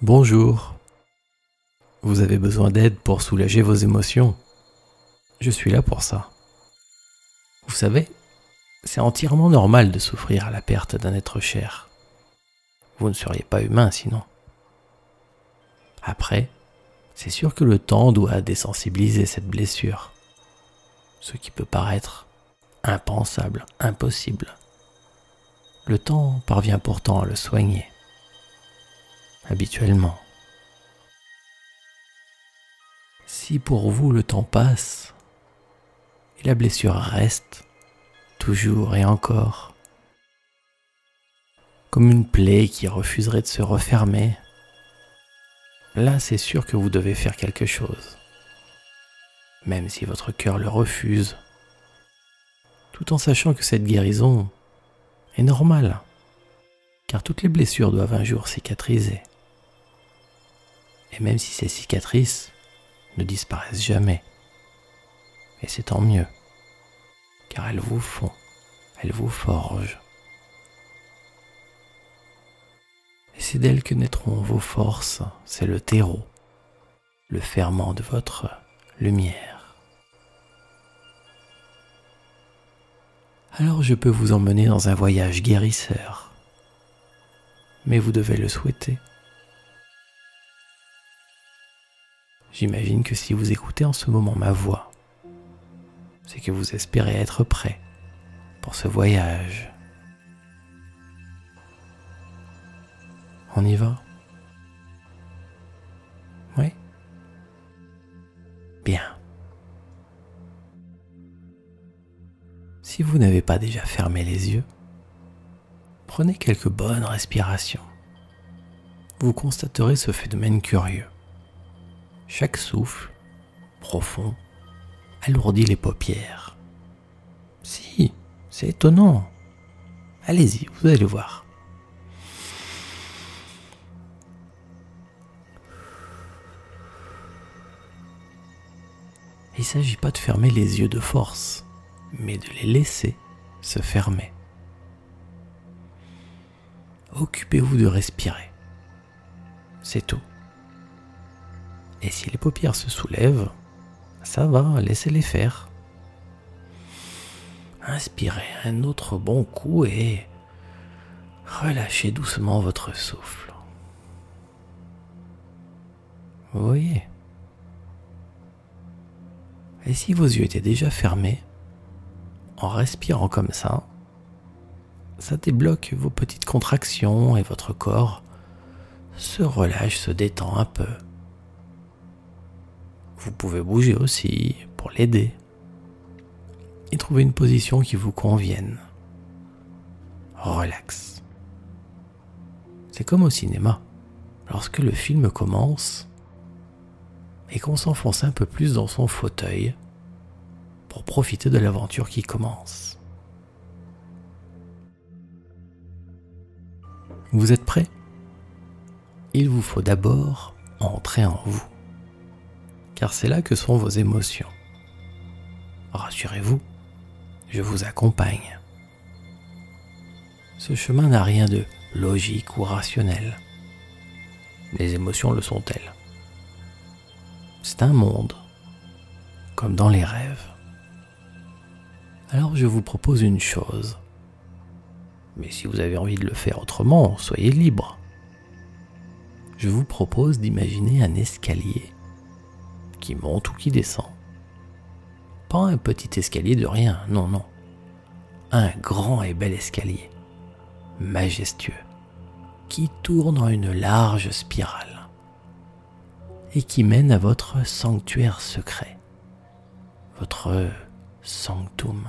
Bonjour. Vous avez besoin d'aide pour soulager vos émotions Je suis là pour ça. Vous savez, c'est entièrement normal de souffrir à la perte d'un être cher. Vous ne seriez pas humain sinon. Après, c'est sûr que le temps doit désensibiliser cette blessure, ce qui peut paraître impensable, impossible. Le temps parvient pourtant à le soigner, habituellement. Si pour vous le temps passe et la blessure reste, toujours et encore, comme une plaie qui refuserait de se refermer, là c'est sûr que vous devez faire quelque chose, même si votre cœur le refuse, tout en sachant que cette guérison est normale, car toutes les blessures doivent un jour cicatriser. Et même si ces cicatrices ne disparaissent jamais, et c'est tant mieux, car elles vous font, elles vous forgent. Et c'est d'elles que naîtront vos forces, c'est le terreau, le ferment de votre lumière. Alors je peux vous emmener dans un voyage guérisseur, mais vous devez le souhaiter. J'imagine que si vous écoutez en ce moment ma voix, c'est que vous espérez être prêt pour ce voyage. On y va? Oui? Bien. Si vous n'avez pas déjà fermé les yeux, prenez quelques bonnes respirations. Vous constaterez ce phénomène curieux. Chaque souffle, profond, alourdit les paupières. Si, c'est étonnant. Allez-y, vous allez voir. Il ne s'agit pas de fermer les yeux de force, mais de les laisser se fermer. Occupez-vous de respirer. C'est tout. Et si les paupières se soulèvent, ça va, laissez-les faire. Inspirez un autre bon coup et relâchez doucement votre souffle. Vous voyez? Et si vos yeux étaient déjà fermés, en respirant comme ça, ça débloque vos petites contractions et votre corps se relâche, se détend un peu. Vous pouvez bouger aussi pour l'aider et trouver une position qui vous convienne. Relax. C'est comme au cinéma. Lorsque le film commence et qu'on s'enfonce un peu plus dans son fauteuil pour profiter de l'aventure qui commence. Vous êtes prêt Il vous faut d'abord entrer en vous car c'est là que sont vos émotions. Rassurez-vous, je vous accompagne. Ce chemin n'a rien de logique ou rationnel. Les émotions le sont-elles C'est un monde, comme dans les rêves. Alors je vous propose une chose. Mais si vous avez envie de le faire autrement, soyez libre. Je vous propose d'imaginer un escalier qui monte ou qui descend. Pas un petit escalier de rien, non, non. Un grand et bel escalier, majestueux, qui tourne en une large spirale et qui mène à votre sanctuaire secret, votre sanctum,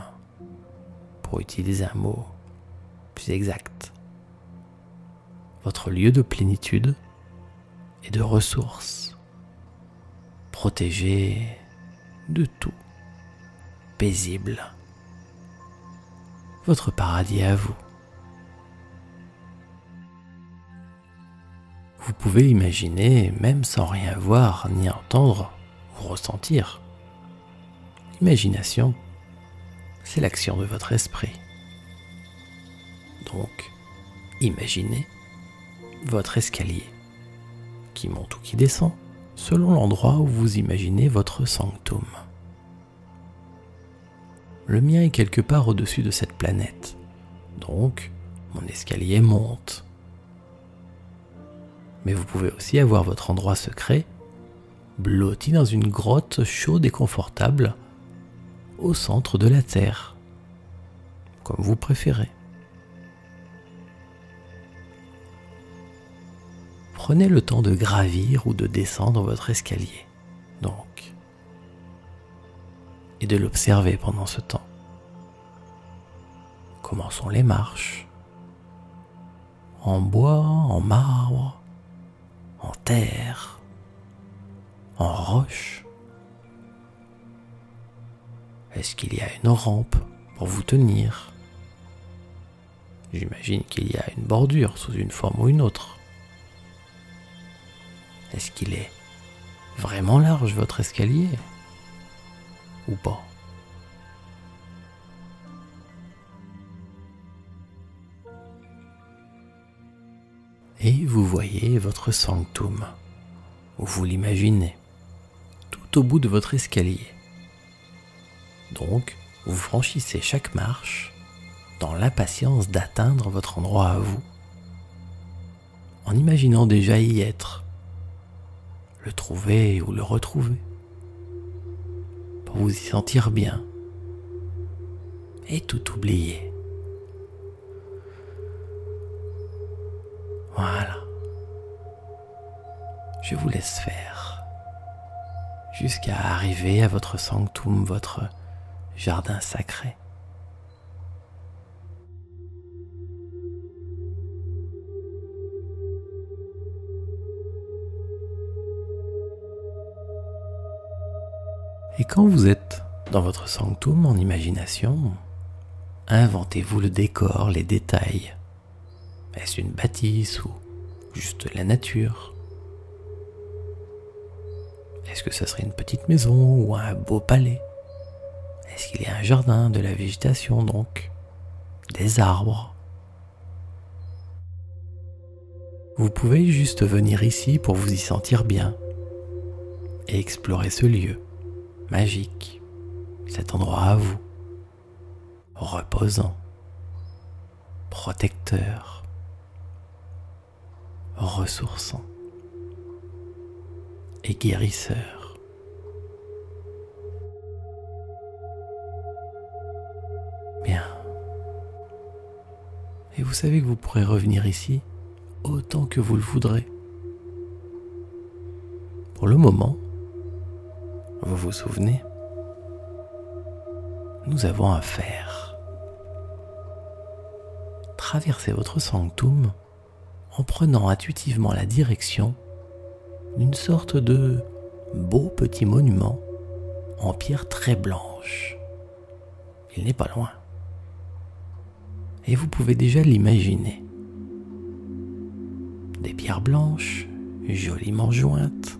pour utiliser un mot plus exact, votre lieu de plénitude et de ressources protégé de tout, paisible. Votre paradis à vous. Vous pouvez imaginer, même sans rien voir ni entendre ou ressentir. L'imagination, c'est l'action de votre esprit. Donc, imaginez votre escalier qui monte ou qui descend, selon l'endroit où vous imaginez votre sanctum. Le mien est quelque part au-dessus de cette planète, donc mon escalier monte. Mais vous pouvez aussi avoir votre endroit secret, blotti dans une grotte chaude et confortable, au centre de la Terre, comme vous préférez. Prenez le temps de gravir ou de descendre votre escalier, donc, et de l'observer pendant ce temps. Comment sont les marches En bois, en marbre, en terre, en roche Est-ce qu'il y a une rampe pour vous tenir? J'imagine qu'il y a une bordure sous une forme ou une autre. Est-ce qu'il est vraiment large votre escalier? Ou pas? Et vous voyez votre sanctum, ou vous l'imaginez, tout au bout de votre escalier. Donc, vous franchissez chaque marche dans l'impatience d'atteindre votre endroit à vous, en imaginant déjà y être, le trouver ou le retrouver, pour vous y sentir bien et tout oublier. Voilà. Je vous laisse faire jusqu'à arriver à votre sanctum, votre jardin sacré. Quand vous êtes dans votre sanctum en imagination, inventez-vous le décor, les détails. Est-ce une bâtisse ou juste la nature? Est-ce que ce serait une petite maison ou un beau palais? Est-ce qu'il y a un jardin, de la végétation donc Des arbres? Vous pouvez juste venir ici pour vous y sentir bien et explorer ce lieu magique, cet endroit à vous, reposant, protecteur, ressourçant et guérisseur. Bien. Et vous savez que vous pourrez revenir ici autant que vous le voudrez. Pour le moment, vous vous souvenez? Nous avons à faire. Traverser votre sanctum en prenant intuitivement la direction d'une sorte de beau petit monument en pierre très blanche. Il n'est pas loin. Et vous pouvez déjà l'imaginer. Des pierres blanches, joliment jointes.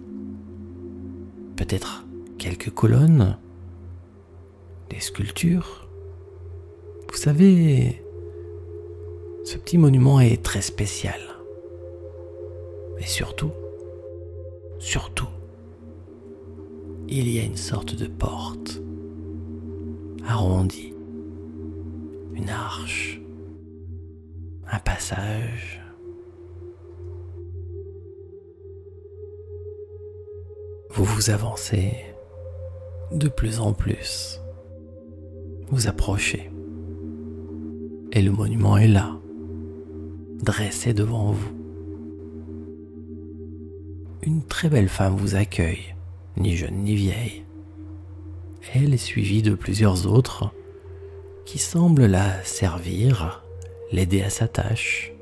Peut-être quelques colonnes, des sculptures. Vous savez, ce petit monument est très spécial. Et surtout, surtout, il y a une sorte de porte arrondie, une arche, un passage. Vous vous avancez de plus en plus. Vous approchez. Et le monument est là, dressé devant vous. Une très belle femme vous accueille, ni jeune ni vieille. Elle est suivie de plusieurs autres qui semblent la servir, l'aider à sa tâche.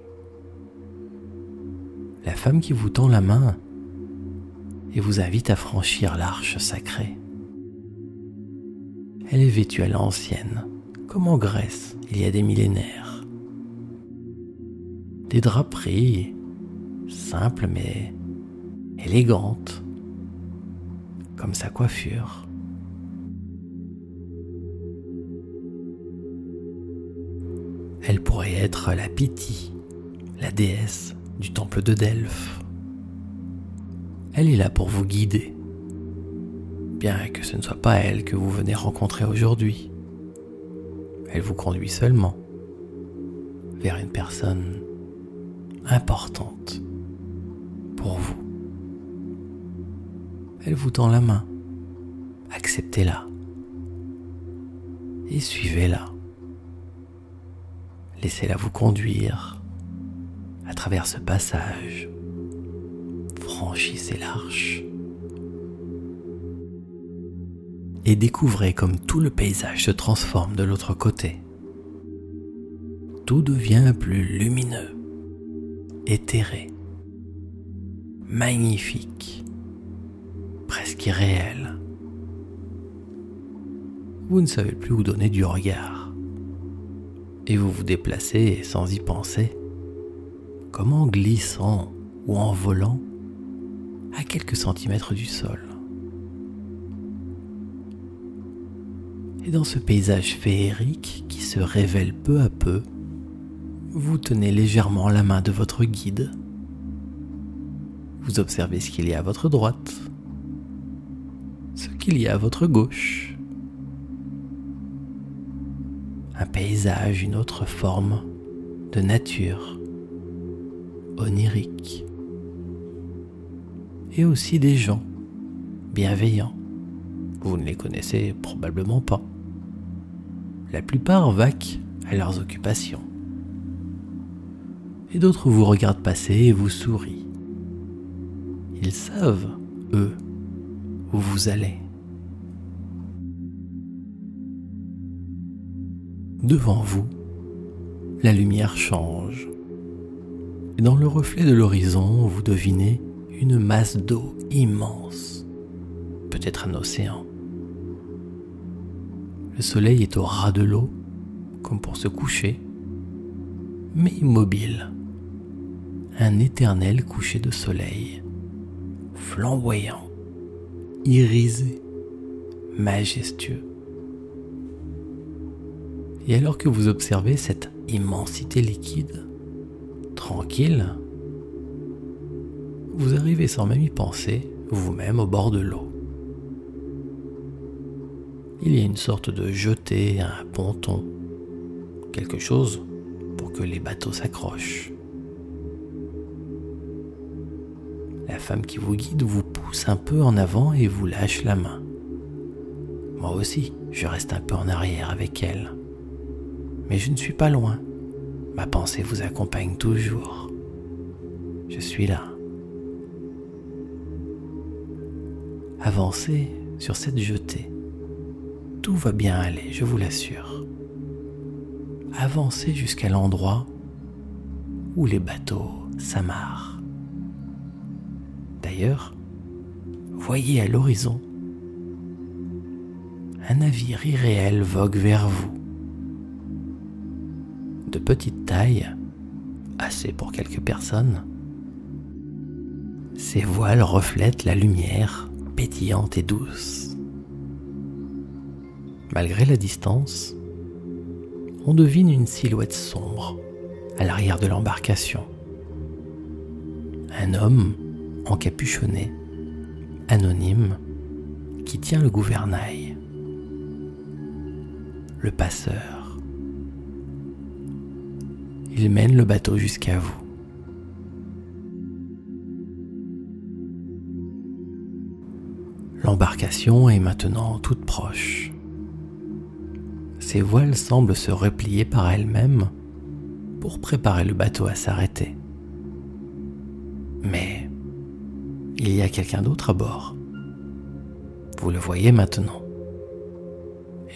La femme qui vous tend la main et vous invite à franchir l'arche sacrée. Elle est vêtue à l'ancienne, comme en Grèce il y a des millénaires. Des draperies simples mais élégantes, comme sa coiffure. Elle pourrait être la Pythie, la déesse du temple de Delphes. Elle est là pour vous guider. Bien que ce ne soit pas elle que vous venez rencontrer aujourd'hui. Elle vous conduit seulement vers une personne importante pour vous. Elle vous tend la main. Acceptez-la. Et suivez-la. Laissez-la vous conduire à travers ce passage. Franchissez l'arche. Et découvrez comme tout le paysage se transforme de l'autre côté. Tout devient plus lumineux, éthéré, magnifique, presque irréel. Vous ne savez plus où donner du regard. Et vous vous déplacez sans y penser, comme en glissant ou en volant à quelques centimètres du sol. Et dans ce paysage féerique qui se révèle peu à peu, vous tenez légèrement la main de votre guide. Vous observez ce qu'il y a à votre droite, ce qu'il y a à votre gauche. Un paysage, une autre forme de nature, onirique. Et aussi des gens bienveillants. Vous ne les connaissez probablement pas. La plupart vaquent à leurs occupations. Et d'autres vous regardent passer et vous sourient. Ils savent, eux, où vous allez. Devant vous, la lumière change. Et dans le reflet de l'horizon, vous devinez une masse d'eau immense, peut-être un océan. Le soleil est au ras de l'eau, comme pour se coucher, mais immobile. Un éternel coucher de soleil, flamboyant, irisé, majestueux. Et alors que vous observez cette immensité liquide, tranquille, vous arrivez sans même y penser, vous-même au bord de l'eau. Il y a une sorte de jetée, un ponton, quelque chose pour que les bateaux s'accrochent. La femme qui vous guide vous pousse un peu en avant et vous lâche la main. Moi aussi, je reste un peu en arrière avec elle mais je ne suis pas loin. Ma pensée vous accompagne toujours. Je suis là. Avancez sur cette jetée. Tout va bien aller, je vous l'assure. Avancez jusqu'à l'endroit où les bateaux s'amarrent. D'ailleurs, voyez à l'horizon un navire irréel vogue vers vous de petite taille, assez pour quelques personnes. Ses voiles reflètent la lumière pétillante et douce. Malgré la distance, on devine une silhouette sombre à l'arrière de l'embarcation. Un homme encapuchonné, anonyme, qui tient le gouvernail. Le passeur. Il mène le bateau jusqu'à vous. L'embarcation est maintenant toute proche. Ses voiles semblent se replier par elles-mêmes pour préparer le bateau à s'arrêter. Mais il y a quelqu'un d'autre à bord. Vous le voyez maintenant.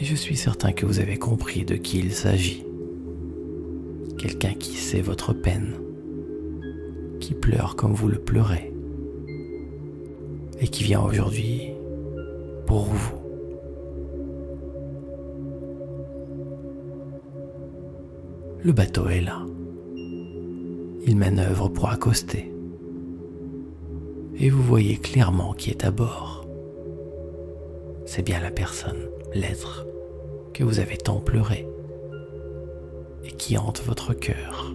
Et je suis certain que vous avez compris de qui il s'agit quelqu'un qui sait votre peine, qui pleure comme vous le pleurez, et qui vient aujourd'hui pour vous. Le bateau est là. Il manœuvre pour accoster. Et vous voyez clairement qui est à bord. C'est bien la personne, l'être, que vous avez tant pleuré et qui hante votre cœur.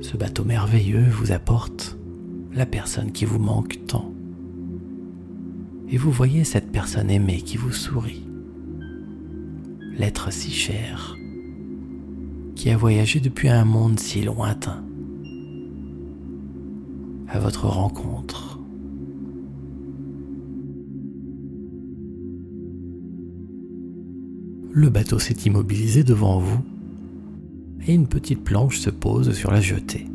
Ce bateau merveilleux vous apporte la personne qui vous manque tant. Et vous voyez cette personne aimée qui vous sourit. L'être si cher, qui a voyagé depuis un monde si lointain, à votre rencontre. Le bateau s'est immobilisé devant vous et une petite planche se pose sur la jetée,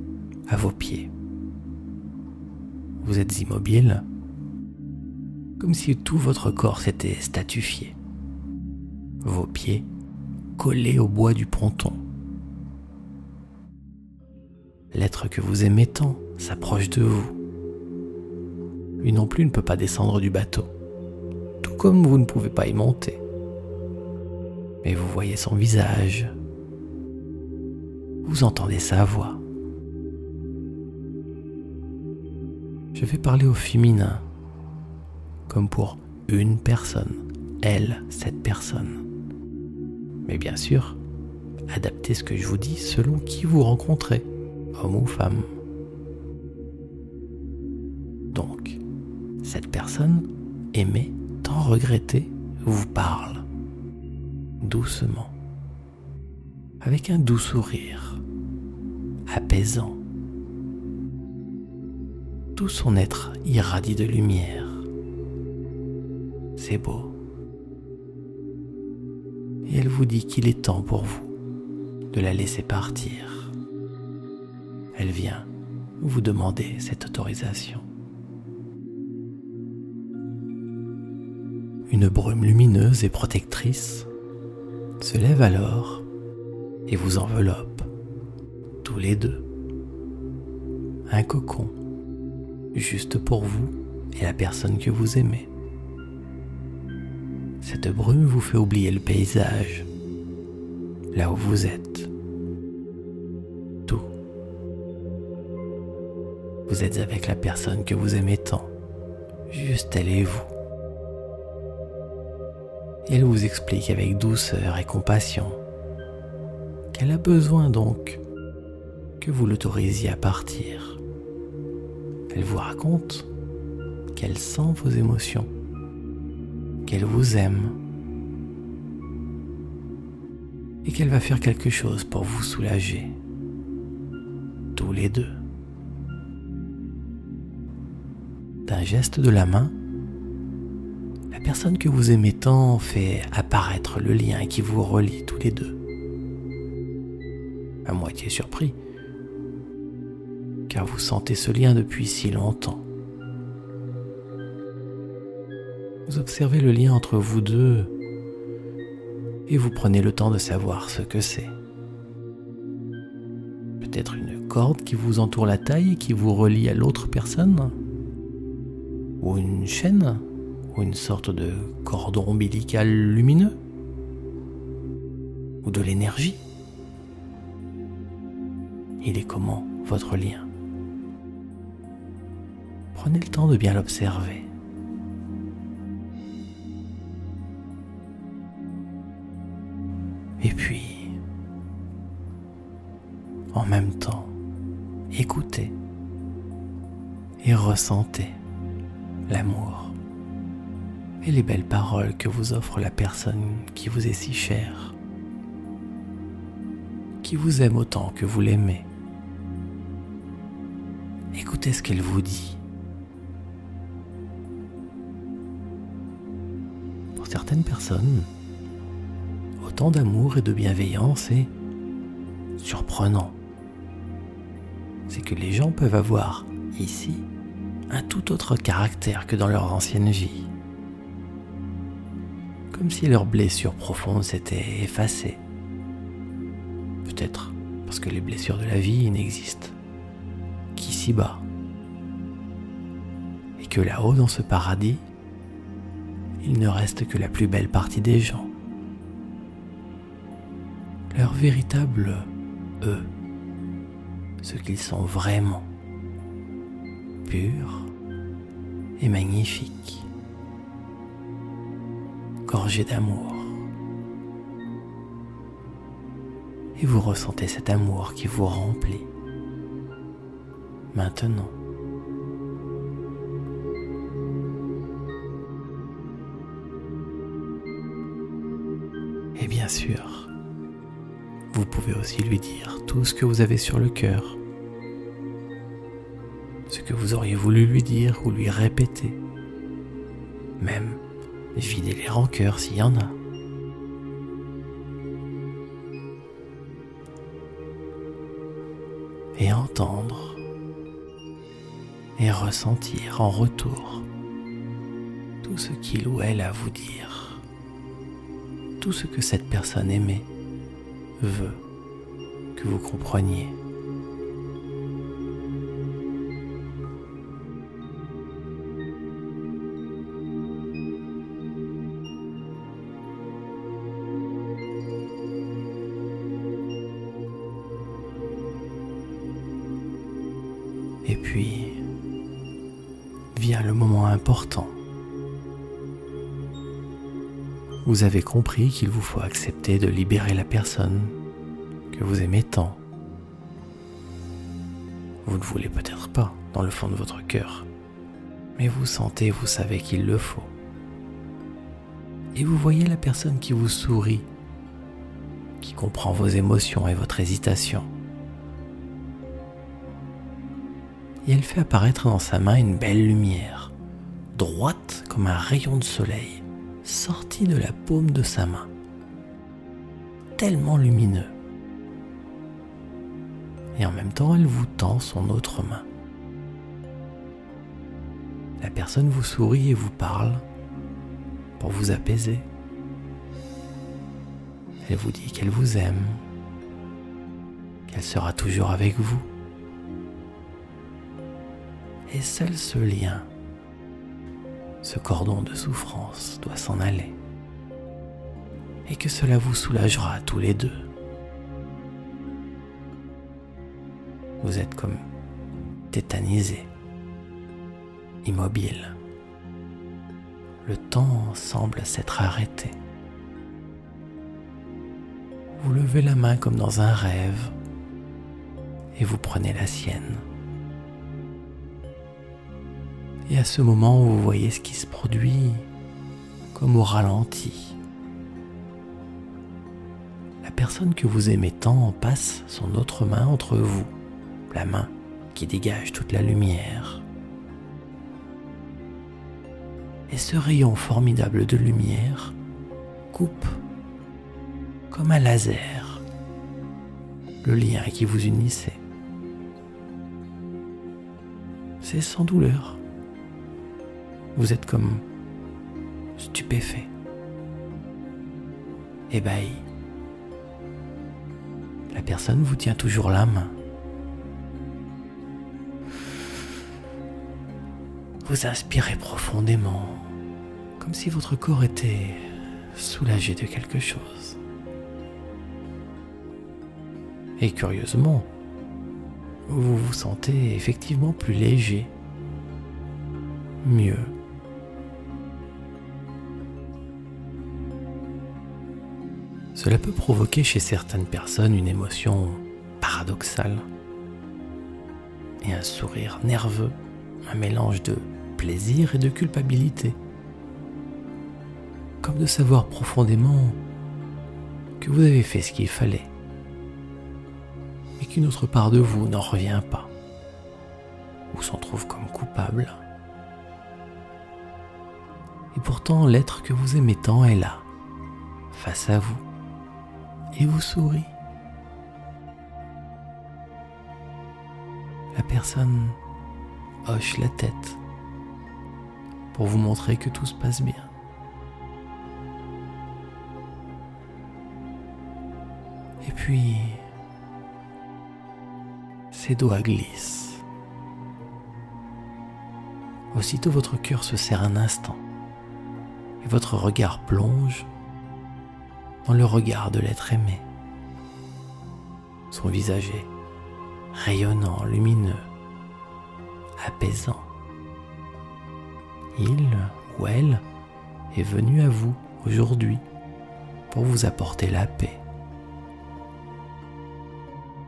à vos pieds. Vous êtes immobile, comme si tout votre corps s'était statifié. Vos pieds collés au bois du ponton. L'être que vous aimez tant s'approche de vous. Lui non plus ne peut pas descendre du bateau, tout comme vous ne pouvez pas y monter. Mais vous voyez son visage, vous entendez sa voix. Je vais parler au féminin, comme pour une personne, elle, cette personne. Mais bien sûr, adaptez ce que je vous dis selon qui vous rencontrez, homme ou femme. Donc, cette personne, aimée, tant regrettée, vous parle, doucement, avec un doux sourire apaisant. Tout son être irradie de lumière. C'est beau. Et elle vous dit qu'il est temps pour vous de la laisser partir. Elle vient vous demander cette autorisation. Une brume lumineuse et protectrice se lève alors et vous enveloppe tous les deux. Un cocon, juste pour vous et la personne que vous aimez. Cette brume vous fait oublier le paysage, là où vous êtes. Tout. Vous êtes avec la personne que vous aimez tant, juste elle et vous. Et elle vous explique avec douceur et compassion qu'elle a besoin donc que vous l'autorisiez à partir. Elle vous raconte qu'elle sent vos émotions, qu'elle vous aime et qu'elle va faire quelque chose pour vous soulager, tous les deux. D'un geste de la main, la personne que vous aimez tant fait apparaître le lien qui vous relie tous les deux. À moitié surpris, car vous sentez ce lien depuis si longtemps. Vous observez le lien entre vous deux et vous prenez le temps de savoir ce que c'est. Peut-être une corde qui vous entoure la taille et qui vous relie à l'autre personne Ou une chaîne Ou une sorte de cordon ombilical lumineux Ou de l'énergie Il est comment votre lien? Prenez le temps de bien l'observer. Et puis, en même temps, écoutez et ressentez l'amour et les belles paroles que vous offre la personne qui vous est si chère, qui vous aime autant que vous l'aimez. Écoutez ce qu'elle vous dit. certaines personnes, autant d'amour et de bienveillance est surprenant. C'est que les gens peuvent avoir ici un tout autre caractère que dans leur ancienne vie. Comme si leurs blessures profondes s'étaient effacées. Peut-être parce que les blessures de la vie n'existent qu'ici-bas. Et que là-haut, dans ce paradis, il ne reste que la plus belle partie des gens. Leur véritable eux, ce qu'ils sont vraiment, purs et magnifiques, gorgés d'amour. Et vous ressentez cet amour qui vous remplit. Maintenant, aussi lui dire tout ce que vous avez sur le cœur, ce que vous auriez voulu lui dire ou lui répéter, même vider les rancœurs s'il y en a. Et entendre et ressentir en retour tout ce qu'il ou elle a à vous dire, tout ce que cette personne aimée veut vous compreniez. Et puis vient le moment important. Vous avez compris qu'il vous faut accepter de libérer la personne que vous aimez tant. Vous ne voulez peut-être pas dans le fond de votre cœur, mais vous sentez, vous savez qu'il le faut. Et vous voyez la personne qui vous sourit, qui comprend vos émotions et votre hésitation. Et elle fait apparaître dans sa main une belle lumière, droite comme un rayon de soleil, sorti de la paume de sa main. Tellement lumineux et en même temps elle vous tend son autre main. La personne vous sourit et vous parle pour vous apaiser. Elle vous dit qu'elle vous aime, qu'elle sera toujours avec vous. Et seul ce lien, ce cordon de souffrance doit s'en aller. Et que cela vous soulagera tous les deux. Vous êtes comme tétanisé, immobile. Le temps semble s'être arrêté. Vous levez la main comme dans un rêve et vous prenez la sienne. Et à ce moment, vous voyez ce qui se produit comme au ralenti. La personne que vous aimez tant passe son autre main entre vous la main qui dégage toute la lumière. Et ce rayon formidable de lumière coupe comme un laser le lien qui vous unissait. C'est sans douleur. Vous êtes comme stupéfait, ébahi. La personne vous tient toujours la main. Vous inspirez profondément, comme si votre corps était soulagé de quelque chose. Et curieusement, vous vous sentez effectivement plus léger, mieux. Cela peut provoquer chez certaines personnes une émotion paradoxale et un sourire nerveux, un mélange de plaisir et de culpabilité. Comme de savoir profondément que vous avez fait ce qu'il fallait, mais qu'une autre part de vous n'en revient pas, ou s'en trouve comme coupable. Et pourtant l'être que vous aimez tant est là, face à vous, et vous sourit. La personne hoche la tête pour vous montrer que tout se passe bien. Et puis, ses doigts glissent. Aussitôt votre cœur se serre un instant et votre regard plonge dans le regard de l'être aimé. Son visage est rayonnant, lumineux, apaisant il ou elle est venu à vous aujourd'hui pour vous apporter la paix,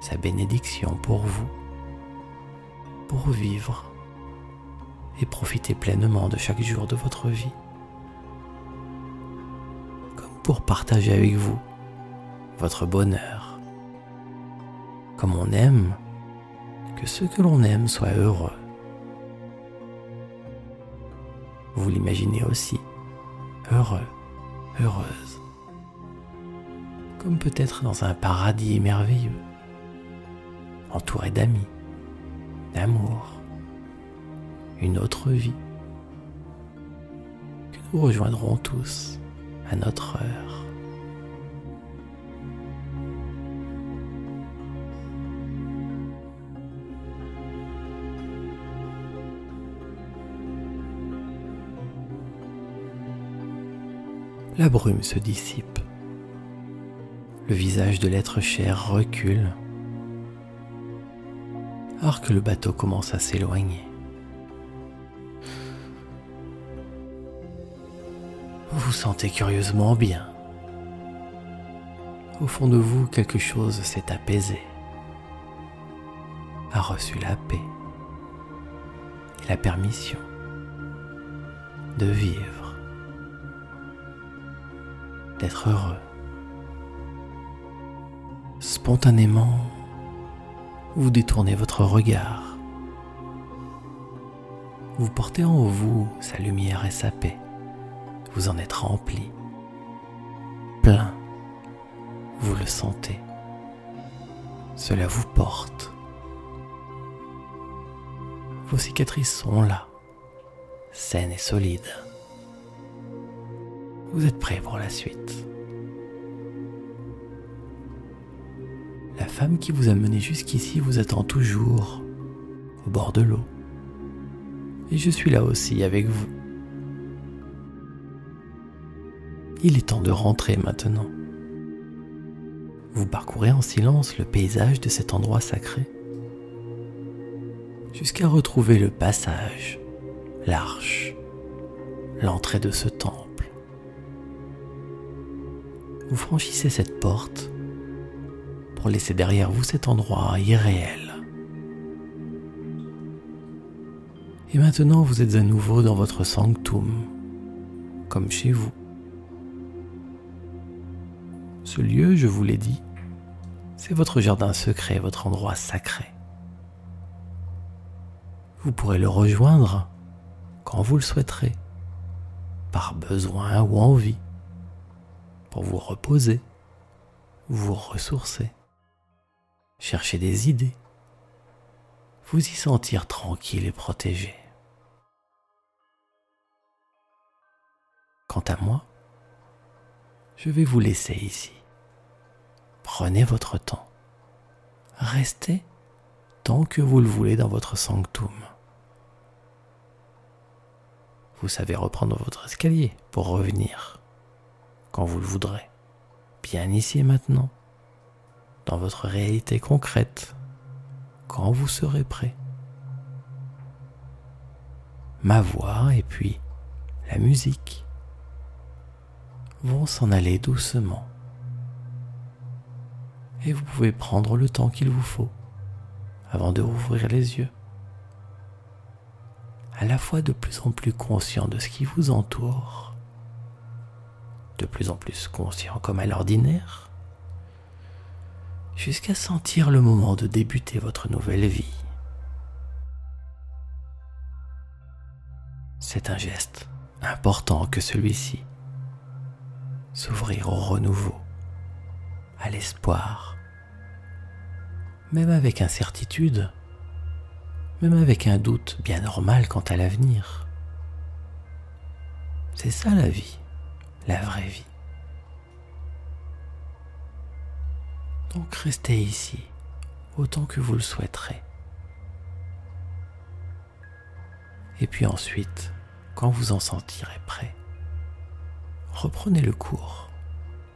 sa bénédiction pour vous, pour vivre et profiter pleinement de chaque jour de votre vie, comme pour partager avec vous votre bonheur, comme on aime que ceux que l'on aime soient heureux. Vous l'imaginez aussi, heureux, heureuse, comme peut-être dans un paradis merveilleux, entouré d'amis, d'amour, une autre vie, que nous rejoindrons tous à notre heure. La brume se dissipe. Le visage de l'être cher recule alors que le bateau commence à s'éloigner. Vous vous sentez curieusement bien. Au fond de vous, quelque chose s'est apaisé, a reçu la paix et la permission de vivre d'être heureux. Spontanément, vous détournez votre regard. Vous portez en vous sa lumière et sa paix. Vous en êtes rempli. Plein. Vous le sentez. Cela vous porte. Vos cicatrices sont là, saines et solides. Vous êtes prêt pour la suite. La femme qui vous a mené jusqu'ici vous attend toujours au bord de l'eau. Et je suis là aussi avec vous. Il est temps de rentrer maintenant. Vous parcourez en silence le paysage de cet endroit sacré jusqu'à retrouver le passage, l'arche, l'entrée de ce temple vous franchissez cette porte pour laisser derrière vous cet endroit irréel. Et maintenant vous êtes à nouveau dans votre sanctum, comme chez vous. Ce lieu, je vous l'ai dit, c'est votre jardin secret, votre endroit sacré. Vous pourrez le rejoindre quand vous le souhaiterez, par besoin ou envie pour vous reposer, vous ressourcer, chercher des idées, vous y sentir tranquille et protégé. Quant à moi, je vais vous laisser ici. Prenez votre temps. Restez tant que vous le voulez dans votre sanctum. Vous savez reprendre votre escalier pour revenir quand vous le voudrez, bien ici et maintenant, dans votre réalité concrète, quand vous serez prêt. Ma voix et puis la musique vont s'en aller doucement. Et vous pouvez prendre le temps qu'il vous faut avant de rouvrir les yeux. À la fois de plus en plus conscient de ce qui vous entoure de plus en plus conscient comme à l'ordinaire, jusqu'à sentir le moment de débuter votre nouvelle vie. C'est un geste important que celui-ci. S'ouvrir au renouveau, à l'espoir, même avec incertitude, même avec un doute bien normal quant à l'avenir. C'est ça la vie la vraie vie. Donc restez ici autant que vous le souhaiterez. Et puis ensuite, quand vous en sentirez prêt, reprenez le cours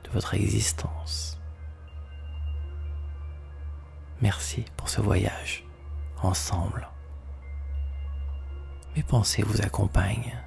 de votre existence. Merci pour ce voyage ensemble. Mes pensées vous accompagnent